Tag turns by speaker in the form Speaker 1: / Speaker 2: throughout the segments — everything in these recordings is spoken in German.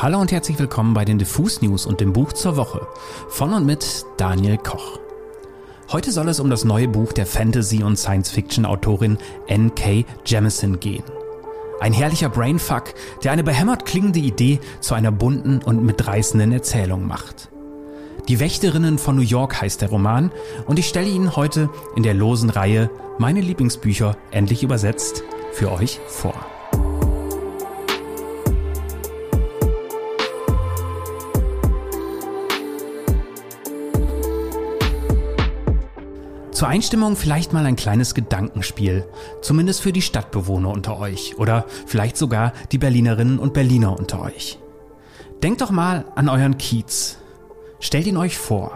Speaker 1: Hallo und herzlich willkommen bei den Diffus News und dem Buch zur Woche von und mit Daniel Koch. Heute soll es um das neue Buch der Fantasy- und Science-Fiction-Autorin N.K. Jemisin gehen. Ein herrlicher Brainfuck, der eine behämmert klingende Idee zu einer bunten und mitreißenden Erzählung macht. Die Wächterinnen von New York heißt der Roman und ich stelle Ihnen heute in der losen Reihe meine Lieblingsbücher endlich übersetzt für euch vor. Zur Einstimmung vielleicht mal ein kleines Gedankenspiel, zumindest für die Stadtbewohner unter euch oder vielleicht sogar die Berlinerinnen und Berliner unter euch. Denkt doch mal an euren Kiez. Stellt ihn euch vor.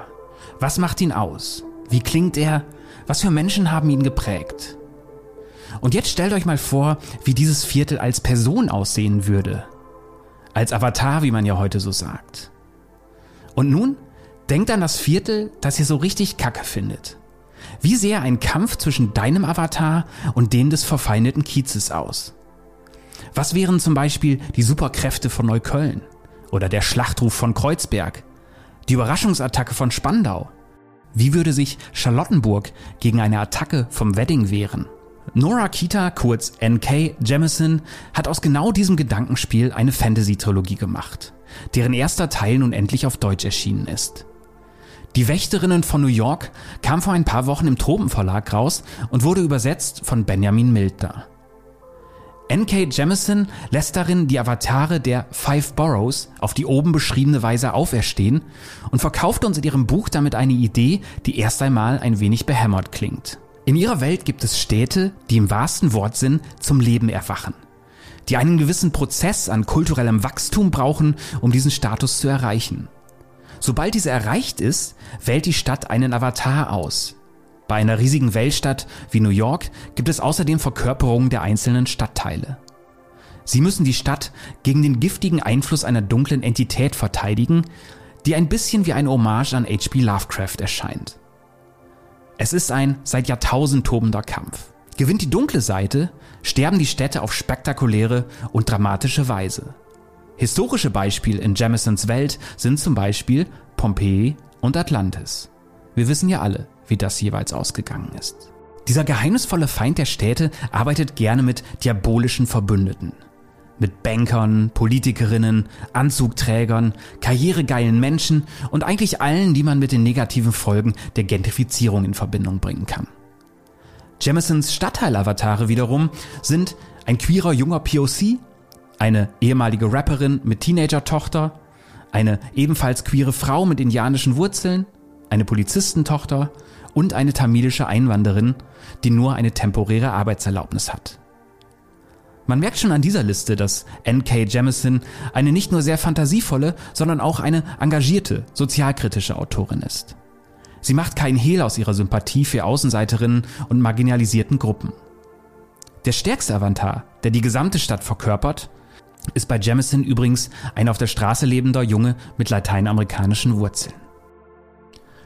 Speaker 1: Was macht ihn aus? Wie klingt er? Was für Menschen haben ihn geprägt? Und jetzt stellt euch mal vor, wie dieses Viertel als Person aussehen würde. Als Avatar, wie man ja heute so sagt. Und nun denkt an das Viertel, das ihr so richtig kacke findet. Wie sähe ein Kampf zwischen deinem Avatar und dem des verfeindeten Kiezes aus? Was wären zum Beispiel die Superkräfte von Neukölln? Oder der Schlachtruf von Kreuzberg? Die Überraschungsattacke von Spandau? Wie würde sich Charlottenburg gegen eine Attacke vom Wedding wehren? Nora Kita, kurz N.K. Jemison, hat aus genau diesem Gedankenspiel eine Fantasy-Trilogie gemacht, deren erster Teil nun endlich auf Deutsch erschienen ist. Die Wächterinnen von New York kam vor ein paar Wochen im Tropenverlag raus und wurde übersetzt von Benjamin Mildner. N.K. Jemison lässt darin die Avatare der Five Boroughs auf die oben beschriebene Weise auferstehen und verkauft uns in ihrem Buch damit eine Idee, die erst einmal ein wenig behämmert klingt. In ihrer Welt gibt es Städte, die im wahrsten Wortsinn zum Leben erwachen, die einen gewissen Prozess an kulturellem Wachstum brauchen, um diesen Status zu erreichen. Sobald diese erreicht ist, wählt die Stadt einen Avatar aus. Bei einer riesigen Weltstadt wie New York gibt es außerdem Verkörperungen der einzelnen Stadtteile. Sie müssen die Stadt gegen den giftigen Einfluss einer dunklen Entität verteidigen, die ein bisschen wie eine Hommage an H.P. Lovecraft erscheint. Es ist ein seit Jahrtausend tobender Kampf. Gewinnt die dunkle Seite, sterben die Städte auf spektakuläre und dramatische Weise. Historische Beispiele in Jamisons Welt sind zum Beispiel Pompeji und Atlantis. Wir wissen ja alle, wie das jeweils ausgegangen ist. Dieser geheimnisvolle Feind der Städte arbeitet gerne mit diabolischen Verbündeten. Mit Bankern, Politikerinnen, Anzugträgern, karrieregeilen Menschen und eigentlich allen, die man mit den negativen Folgen der Gentrifizierung in Verbindung bringen kann. Jamisons Stadtteilavatare wiederum sind ein queerer junger POC eine ehemalige Rapperin mit Teenager-Tochter, eine ebenfalls queere Frau mit indianischen Wurzeln, eine Polizistentochter und eine tamilische Einwanderin, die nur eine temporäre Arbeitserlaubnis hat. Man merkt schon an dieser Liste, dass N.K. Jemisin eine nicht nur sehr fantasievolle, sondern auch eine engagierte, sozialkritische Autorin ist. Sie macht keinen Hehl aus ihrer Sympathie für Außenseiterinnen und marginalisierten Gruppen. Der stärkste Avantar, der die gesamte Stadt verkörpert, ist bei Jamison übrigens ein auf der Straße lebender Junge mit lateinamerikanischen Wurzeln.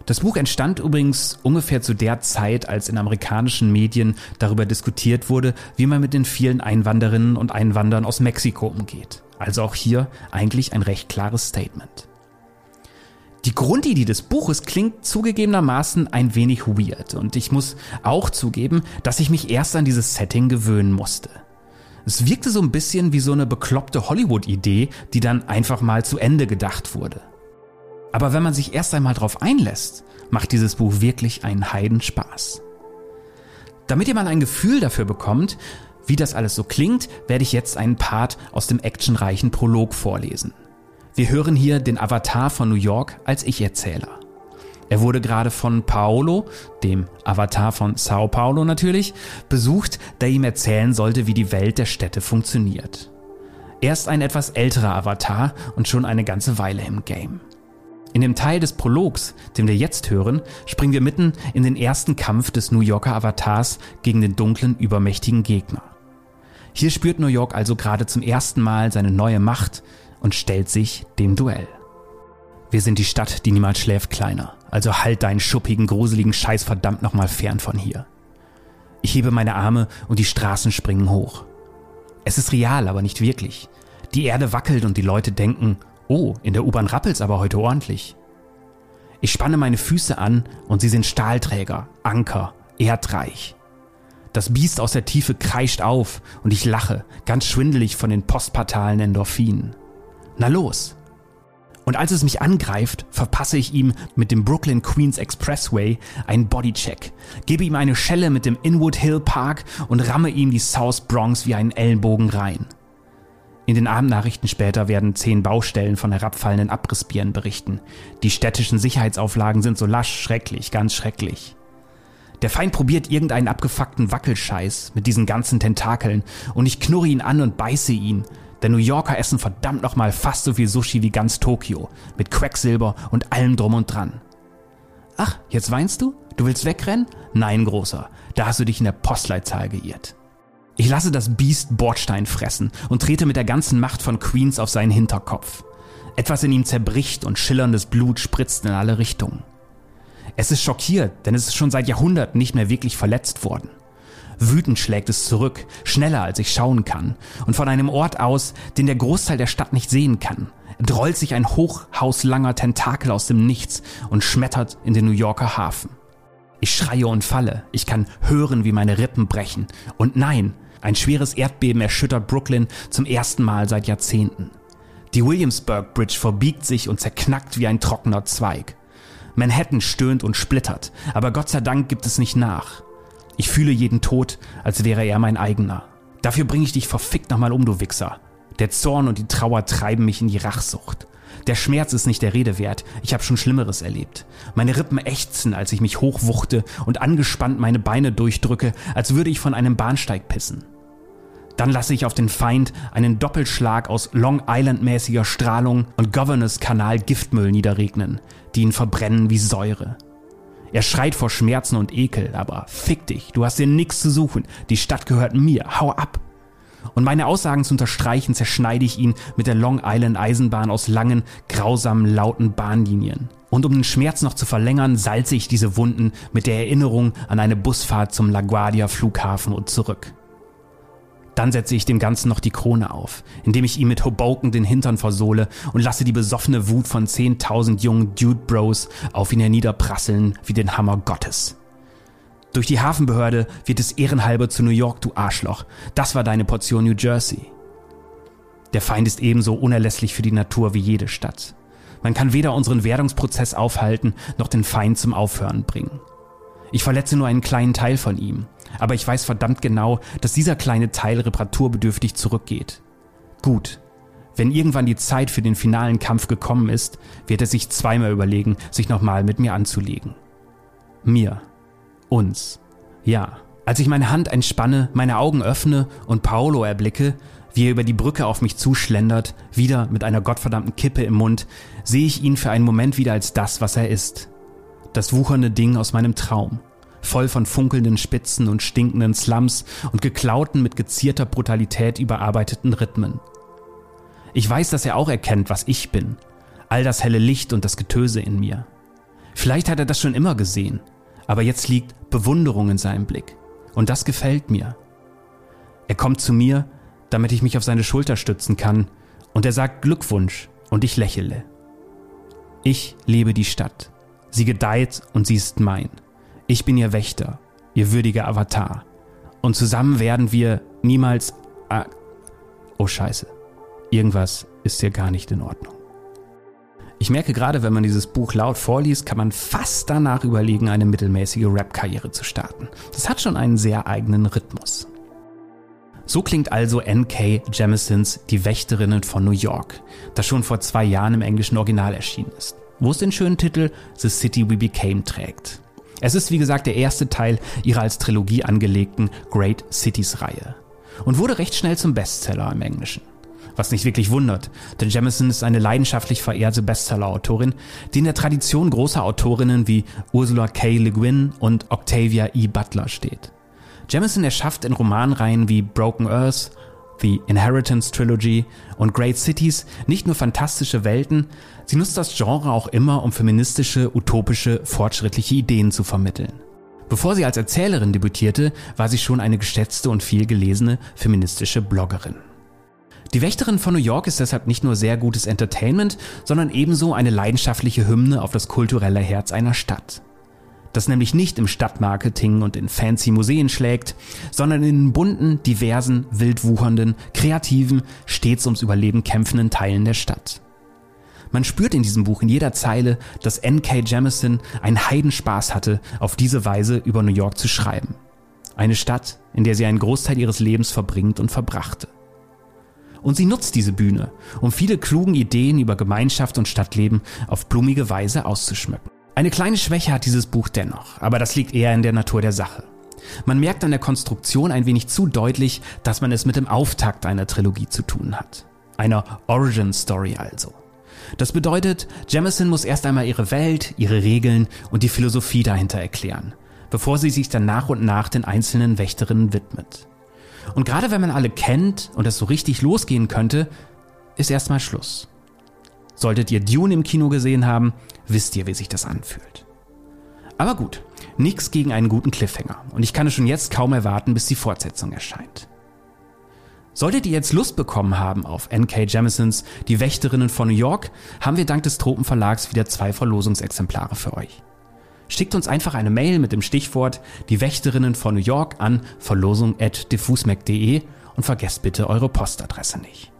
Speaker 1: Das Buch entstand übrigens ungefähr zu der Zeit, als in amerikanischen Medien darüber diskutiert wurde, wie man mit den vielen Einwanderinnen und Einwanderern aus Mexiko umgeht. Also auch hier eigentlich ein recht klares Statement. Die Grundidee des Buches klingt zugegebenermaßen ein wenig weird und ich muss auch zugeben, dass ich mich erst an dieses Setting gewöhnen musste. Es wirkte so ein bisschen wie so eine bekloppte Hollywood-Idee, die dann einfach mal zu Ende gedacht wurde. Aber wenn man sich erst einmal drauf einlässt, macht dieses Buch wirklich einen Heidenspaß. Damit ihr mal ein Gefühl dafür bekommt, wie das alles so klingt, werde ich jetzt einen Part aus dem actionreichen Prolog vorlesen. Wir hören hier den Avatar von New York als Ich-Erzähler. Er wurde gerade von Paolo, dem Avatar von Sao Paulo natürlich, besucht, der ihm erzählen sollte, wie die Welt der Städte funktioniert. Er ist ein etwas älterer Avatar und schon eine ganze Weile im Game. In dem Teil des Prologs, den wir jetzt hören, springen wir mitten in den ersten Kampf des New Yorker Avatars gegen den dunklen, übermächtigen Gegner. Hier spürt New York also gerade zum ersten Mal seine neue Macht und stellt sich dem Duell. Wir sind die Stadt, die niemals schläft, kleiner. Also halt deinen schuppigen, gruseligen Scheiß verdammt nochmal fern von hier. Ich hebe meine Arme und die Straßen springen hoch. Es ist real, aber nicht wirklich. Die Erde wackelt und die Leute denken, oh, in der U-Bahn rappelt's aber heute ordentlich. Ich spanne meine Füße an und sie sind Stahlträger, Anker, erdreich. Das Biest aus der Tiefe kreischt auf und ich lache, ganz schwindelig von den postpartalen Endorphinen. Na los! Und als es mich angreift, verpasse ich ihm mit dem Brooklyn Queens Expressway einen Bodycheck, gebe ihm eine Schelle mit dem Inwood Hill Park und ramme ihm die South Bronx wie einen Ellenbogen rein. In den Abendnachrichten später werden zehn Baustellen von herabfallenden Abrissbieren berichten. Die städtischen Sicherheitsauflagen sind so lasch, schrecklich, ganz schrecklich. Der Feind probiert irgendeinen abgefuckten Wackelscheiß mit diesen ganzen Tentakeln und ich knurre ihn an und beiße ihn. Der New Yorker essen verdammt nochmal fast so viel Sushi wie ganz Tokio, mit Quecksilber und allem drum und dran. Ach, jetzt weinst du? Du willst wegrennen? Nein, Großer, da hast du dich in der Postleitzahl geirrt. Ich lasse das Biest Bordstein fressen und trete mit der ganzen Macht von Queens auf seinen Hinterkopf. Etwas in ihm zerbricht und schillerndes Blut spritzt in alle Richtungen. Es ist schockiert, denn es ist schon seit Jahrhunderten nicht mehr wirklich verletzt worden. Wütend schlägt es zurück, schneller als ich schauen kann, und von einem Ort aus, den der Großteil der Stadt nicht sehen kann, drollt sich ein hochhauslanger Tentakel aus dem Nichts und schmettert in den New Yorker Hafen. Ich schreie und falle, ich kann hören, wie meine Rippen brechen, und nein, ein schweres Erdbeben erschüttert Brooklyn zum ersten Mal seit Jahrzehnten. Die Williamsburg Bridge verbiegt sich und zerknackt wie ein trockener Zweig. Manhattan stöhnt und splittert, aber Gott sei Dank gibt es nicht nach. Ich fühle jeden Tod, als wäre er mein eigener. Dafür bringe ich dich verfickt nochmal um, du Wichser. Der Zorn und die Trauer treiben mich in die Rachsucht. Der Schmerz ist nicht der Rede wert. Ich habe schon Schlimmeres erlebt. Meine Rippen ächzen, als ich mich hochwuchte und angespannt meine Beine durchdrücke, als würde ich von einem Bahnsteig pissen. Dann lasse ich auf den Feind einen Doppelschlag aus Long Island-mäßiger Strahlung und Governors-Kanal Giftmüll niederregnen, die ihn verbrennen wie Säure. Er schreit vor Schmerzen und Ekel, aber fick dich, du hast hier nichts zu suchen. Die Stadt gehört mir, hau ab. Und meine Aussagen zu unterstreichen, zerschneide ich ihn mit der Long Island Eisenbahn aus langen, grausamen, lauten Bahnlinien. Und um den Schmerz noch zu verlängern, salze ich diese Wunden mit der Erinnerung an eine Busfahrt zum LaGuardia Flughafen und zurück. Dann setze ich dem Ganzen noch die Krone auf, indem ich ihm mit Hoboken den Hintern versohle und lasse die besoffene Wut von 10.000 jungen Dude Bros auf ihn herniederprasseln wie den Hammer Gottes. Durch die Hafenbehörde wird es ehrenhalber zu New York, du Arschloch. Das war deine Portion New Jersey. Der Feind ist ebenso unerlässlich für die Natur wie jede Stadt. Man kann weder unseren Werdungsprozess aufhalten, noch den Feind zum Aufhören bringen. Ich verletze nur einen kleinen Teil von ihm, aber ich weiß verdammt genau, dass dieser kleine Teil reparaturbedürftig zurückgeht. Gut, wenn irgendwann die Zeit für den finalen Kampf gekommen ist, wird er sich zweimal überlegen, sich nochmal mit mir anzulegen. Mir. Uns. Ja. Als ich meine Hand entspanne, meine Augen öffne und Paolo erblicke, wie er über die Brücke auf mich zuschlendert, wieder mit einer gottverdammten Kippe im Mund, sehe ich ihn für einen Moment wieder als das, was er ist. Das wuchernde Ding aus meinem Traum voll von funkelnden Spitzen und stinkenden Slums und geklauten mit gezierter Brutalität überarbeiteten Rhythmen. Ich weiß, dass er auch erkennt, was ich bin, all das helle Licht und das Getöse in mir. Vielleicht hat er das schon immer gesehen, aber jetzt liegt Bewunderung in seinem Blick. Und das gefällt mir. Er kommt zu mir, damit ich mich auf seine Schulter stützen kann, und er sagt Glückwunsch, und ich lächele. Ich liebe die Stadt. Sie gedeiht und sie ist mein. Ich bin ihr Wächter, ihr würdiger Avatar. Und zusammen werden wir niemals... Ah, oh scheiße. Irgendwas ist hier gar nicht in Ordnung. Ich merke gerade, wenn man dieses Buch laut vorliest, kann man fast danach überlegen, eine mittelmäßige Rap-Karriere zu starten. Das hat schon einen sehr eigenen Rhythmus. So klingt also N.K. Jemisons Die Wächterinnen von New York, das schon vor zwei Jahren im englischen Original erschienen ist, wo es den schönen Titel The City We Became trägt. Es ist wie gesagt der erste Teil ihrer als Trilogie angelegten Great Cities Reihe und wurde recht schnell zum Bestseller im Englischen. Was nicht wirklich wundert, denn Jamison ist eine leidenschaftlich verehrte Bestseller-Autorin, die in der Tradition großer Autorinnen wie Ursula K. Le Guin und Octavia E. Butler steht. Jamison erschafft in Romanreihen wie Broken Earth, The Inheritance Trilogy und Great Cities nicht nur fantastische Welten, sie nutzt das Genre auch immer, um feministische, utopische, fortschrittliche Ideen zu vermitteln. Bevor sie als Erzählerin debütierte, war sie schon eine geschätzte und viel gelesene feministische Bloggerin. Die Wächterin von New York ist deshalb nicht nur sehr gutes Entertainment, sondern ebenso eine leidenschaftliche Hymne auf das kulturelle Herz einer Stadt. Das nämlich nicht im Stadtmarketing und in fancy Museen schlägt, sondern in bunten, diversen, wild wuchernden, kreativen, stets ums Überleben kämpfenden Teilen der Stadt. Man spürt in diesem Buch in jeder Zeile, dass N.K. Jemisin einen Heidenspaß hatte, auf diese Weise über New York zu schreiben. Eine Stadt, in der sie einen Großteil ihres Lebens verbringt und verbrachte. Und sie nutzt diese Bühne, um viele klugen Ideen über Gemeinschaft und Stadtleben auf blumige Weise auszuschmücken. Eine kleine Schwäche hat dieses Buch dennoch, aber das liegt eher in der Natur der Sache. Man merkt an der Konstruktion ein wenig zu deutlich, dass man es mit dem Auftakt einer Trilogie zu tun hat. Einer Origin Story also. Das bedeutet, Jemison muss erst einmal ihre Welt, ihre Regeln und die Philosophie dahinter erklären, bevor sie sich dann nach und nach den einzelnen Wächterinnen widmet. Und gerade wenn man alle kennt und es so richtig losgehen könnte, ist erstmal Schluss. Solltet ihr Dune im Kino gesehen haben, wisst ihr, wie sich das anfühlt. Aber gut, nichts gegen einen guten Cliffhanger und ich kann es schon jetzt kaum erwarten, bis die Fortsetzung erscheint. Solltet ihr jetzt Lust bekommen haben auf N.K. Jemisons Die Wächterinnen von New York, haben wir dank des Tropenverlags wieder zwei Verlosungsexemplare für euch. Schickt uns einfach eine Mail mit dem Stichwort Die Wächterinnen von New York an verlosung.diffusmac.de und vergesst bitte eure Postadresse nicht.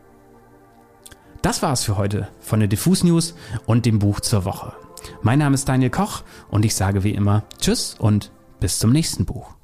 Speaker 1: Das war's für heute von der Diffus News und dem Buch zur Woche. Mein Name ist Daniel Koch und ich sage wie immer Tschüss und bis zum nächsten Buch.